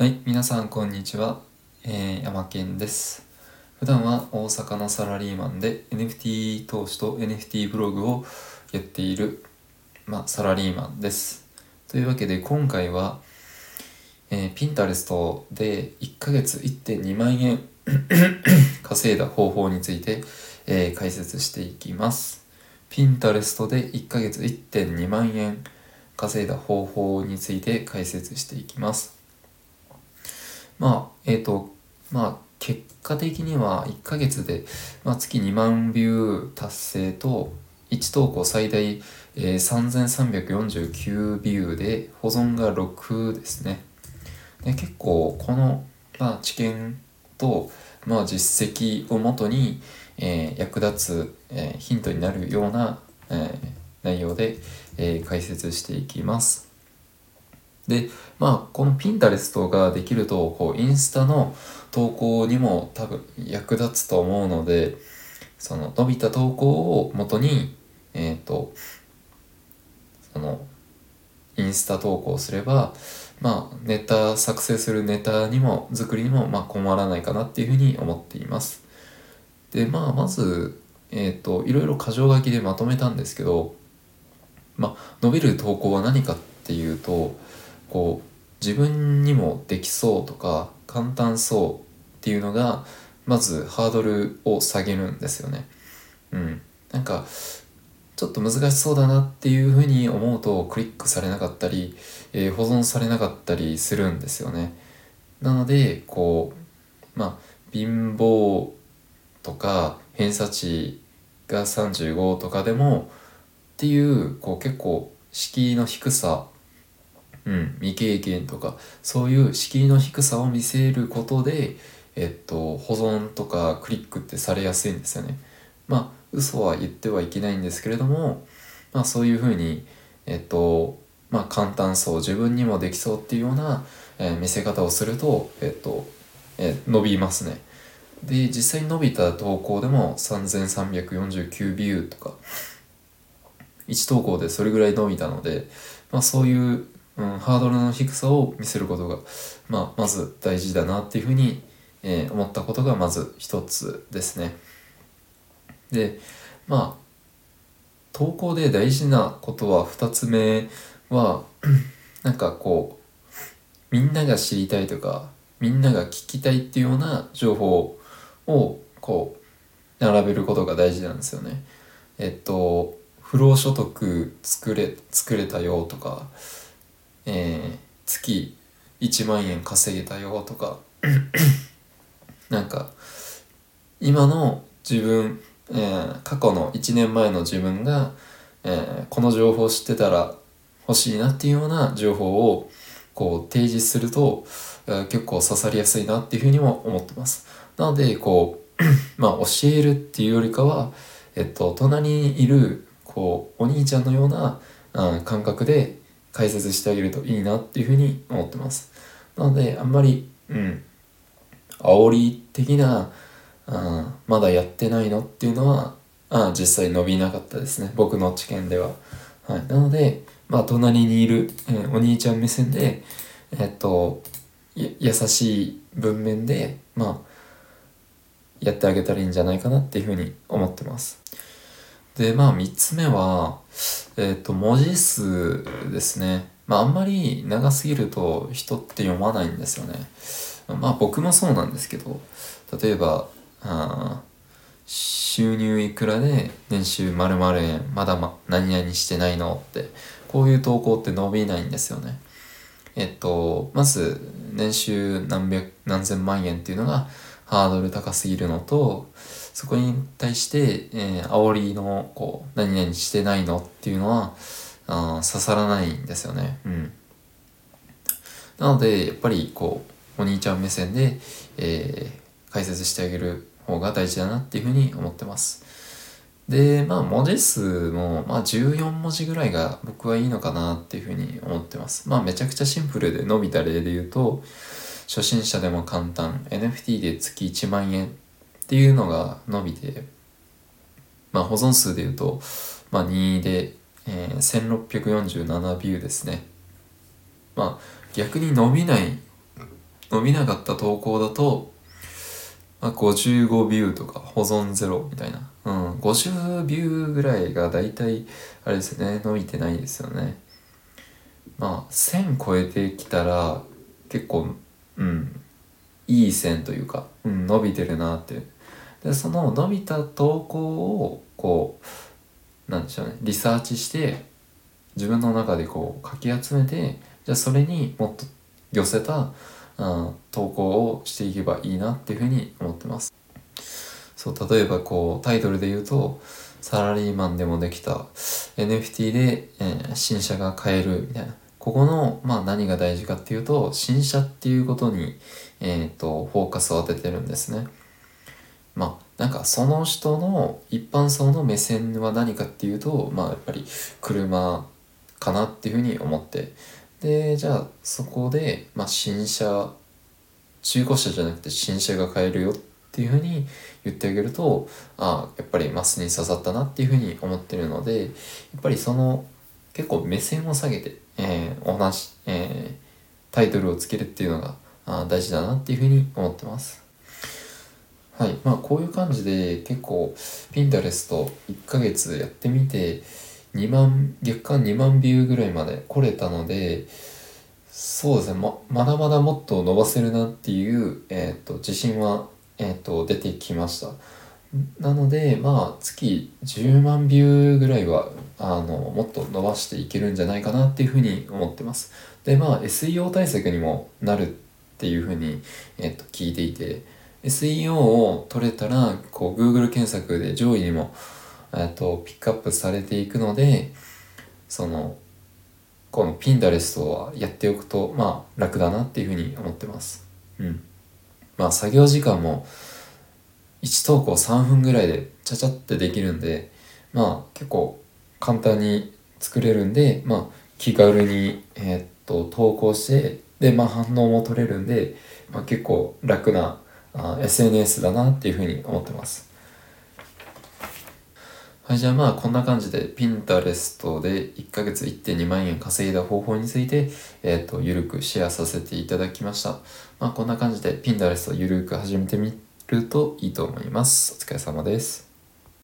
はい、皆さんこんにちは。えー、山健です。普段は大阪のサラリーマンで NFT 投資と NFT ブログをやっている、まあ、サラリーマンです。というわけで今回は、えー、ピンタレストで1ヶ月1.2万円 稼いだ方法について、えー解説していきます。ピンタレストで1ヶ月1.2万円稼いだ方法について解説していきます。まあ、えっ、と、まあ、結果的には1ヶ月で、まあ、月2万ビュー達成と、1投稿最大、えー3349ビューで、保存が6ですね。で結構、この、まあ、知見と、まあ、実績をもとに、えー役立つ、えーヒントになるような、えー内容で、え解説していきます。でまあこのピンタレストができるとこうインスタの投稿にも多分役立つと思うのでその伸びた投稿を元にえっ、とそのインスタ投稿すればまあネタ作成するネタにも作りにもまあ困らないかなっていうふうに思っています。でまあまずえっ、といろいろ箇条書きでまとめたんですけどまあ伸びる投稿は何かっていうとこう自分にもできそうとか簡単そうっていうのがまずハードルを下げるんですよね。うん、なんかちょっと難しそうだなっていうふうに思うとクリックされなかったり、えー保存されなかったりするんですよね。なのでこうまあ貧乏とか偏差値が35とかでもっていうこう結構敷居の低さうん、未経験とかそういう敷居の低さを見せることで、えっと、保存とかクリックってされやすいんですよね。まあ嘘は言ってはいけないんですけれども、まあ、そういうふうに、えっとまあ、簡単そう自分にもできそうっていうような、えー見せ方をすると、えっとえー伸びますね。で実際に伸びた投稿でも3349ビューとか1投稿でそれぐらい伸びたので、まあ、そういう、うん、ハードルの低さを見せることが、まあ、まず大事だなっていうふうに、えー思ったことがまず一つですね。でまあ投稿で大事なことは2つ目は なんかこうみんなが知りたいとかみんなが聞きたいっていうような情報をこう並べることが大事なんですよね。えっと不労所得作れ作れたよとか、えー月1万円稼げたよとか なんか今の自分、えー過去の1年前の自分が、えーこの情報を知ってたら欲しいなっていうような情報をこう提示すると、えー結構刺さりやすいなっていうふうにも思ってます。なのでこう まあ教えるっていうよりかは、えっと、隣にいるこうお兄ちゃんのような、うん感覚で解説してあげるといいなっていうふうに思ってます。なのであんまり、うん、煽り的な、うん、まだやってないのっていうのは、あ実際伸びなかったですね僕の知見では。はい、なので、まあ、隣にいる、えーお兄ちゃん目線で、えっと優しい文面で、まあ、やってあげたらいいんじゃないかなっていうふうに思ってます。でまあ3つ目はえっ、と文字数ですね。まああんまり長すぎると人って読まないんですよね。まあ僕もそうなんですけど例えばあ収入いくらで年収〇〇円まだま何々してないのってこういう投稿って伸びないんですよね。えっとまず年収何百何千万円っていうのがハードル高すぎるのとそこに対して、えー、煽りのこう何々してないのっていうのはあ刺さらないんですよね。うん、なのでやっぱりこうお兄ちゃん目線で、えー解説してあげる方が大事だなっていうふうに思ってます。でまあ文字数も、まあ、14文字ぐらいが僕はいいのかなっていうふうに思ってます。まあめちゃくちゃシンプルで伸びた例で言うと初心者でも簡単 NFT で月1万円っていうのが伸びてまあ保存数で言うと、まあ、2で、えー1647ビューですね。まあ逆に伸びない伸びなかった投稿だと、まあ、55ビューとか保存ゼロみたいな。うん、50ビューぐらいがだいたい、あれですね、伸びてないですよね。まあ、1000超えてきたら、結構、うん、いい線というか、うん、伸びてるなって。で、その伸びた投稿を、こう、なんでしょうね、リサーチして、自分の中でこう、かき集めて、じゃあそれにもっと寄せた、うん、投稿をしていけばいいなっていうふうに思ってます。そう、例えばこう、タイトルで言うと、サラリーマンでもできた NFT で、えー、新車が買えるみたいな。ここの、まあ何が大事かっていうと、新車っていうことに、えっ、ー、と、フォーカスを当ててるんですね。まあ、なんかその人の一般層の目線は何かっていうと、まあやっぱり車かなっていうふうに思って。で、じゃあそこで、まあ新車、中古車じゃなくて新車が買えるよっていうふうに言ってあげると、ああ、やっぱりマスに刺さったなっていうふうに思ってるので、やっぱりその結構目線を下げて、えー、お話、えー、タイトルをつけるっていうのがあ大事だなっていうふうに思ってます。はい。まあこういう感じで結構 Pinterest 1ヶ月やってみて2万、月間2万ビューぐらいまで来れたので、そうですね、ままだまだもっと伸ばせるなっていう、え、ー、と自信は、え、ー、と出てきました。なので、まあ、月10万ビューぐらいは、あの、もっと伸ばしていけるんじゃないかなっていうふうに思ってます。で、まあ、SEO 対策にもなるっていうふうに、えっと、聞いていて、SEO を取れたら、こう、Google 検索で上位にも、えっと、ピックアップされていくので、その、この Pinterest はやっておくと、まあ、楽だなっていうふうに思ってます。うん。まあ、作業時間も、1投稿3分ぐらいでちゃちゃってできるんで、まあ結構簡単に作れるんで、まあ気軽に、え、っと投稿して、で、まあ反応も取れるんで、まあ結構楽なあ SNS だなっていうふうに思ってます。はい、じゃあまあこんな感じで Pinterest で1ヶ月1.2万円稼いだ方法について、えっ、ー、と、ゆるくシェアさせていただきました。まあこんな感じで Pinterest をゆるく始めてみるといいと思います。お疲れ様です。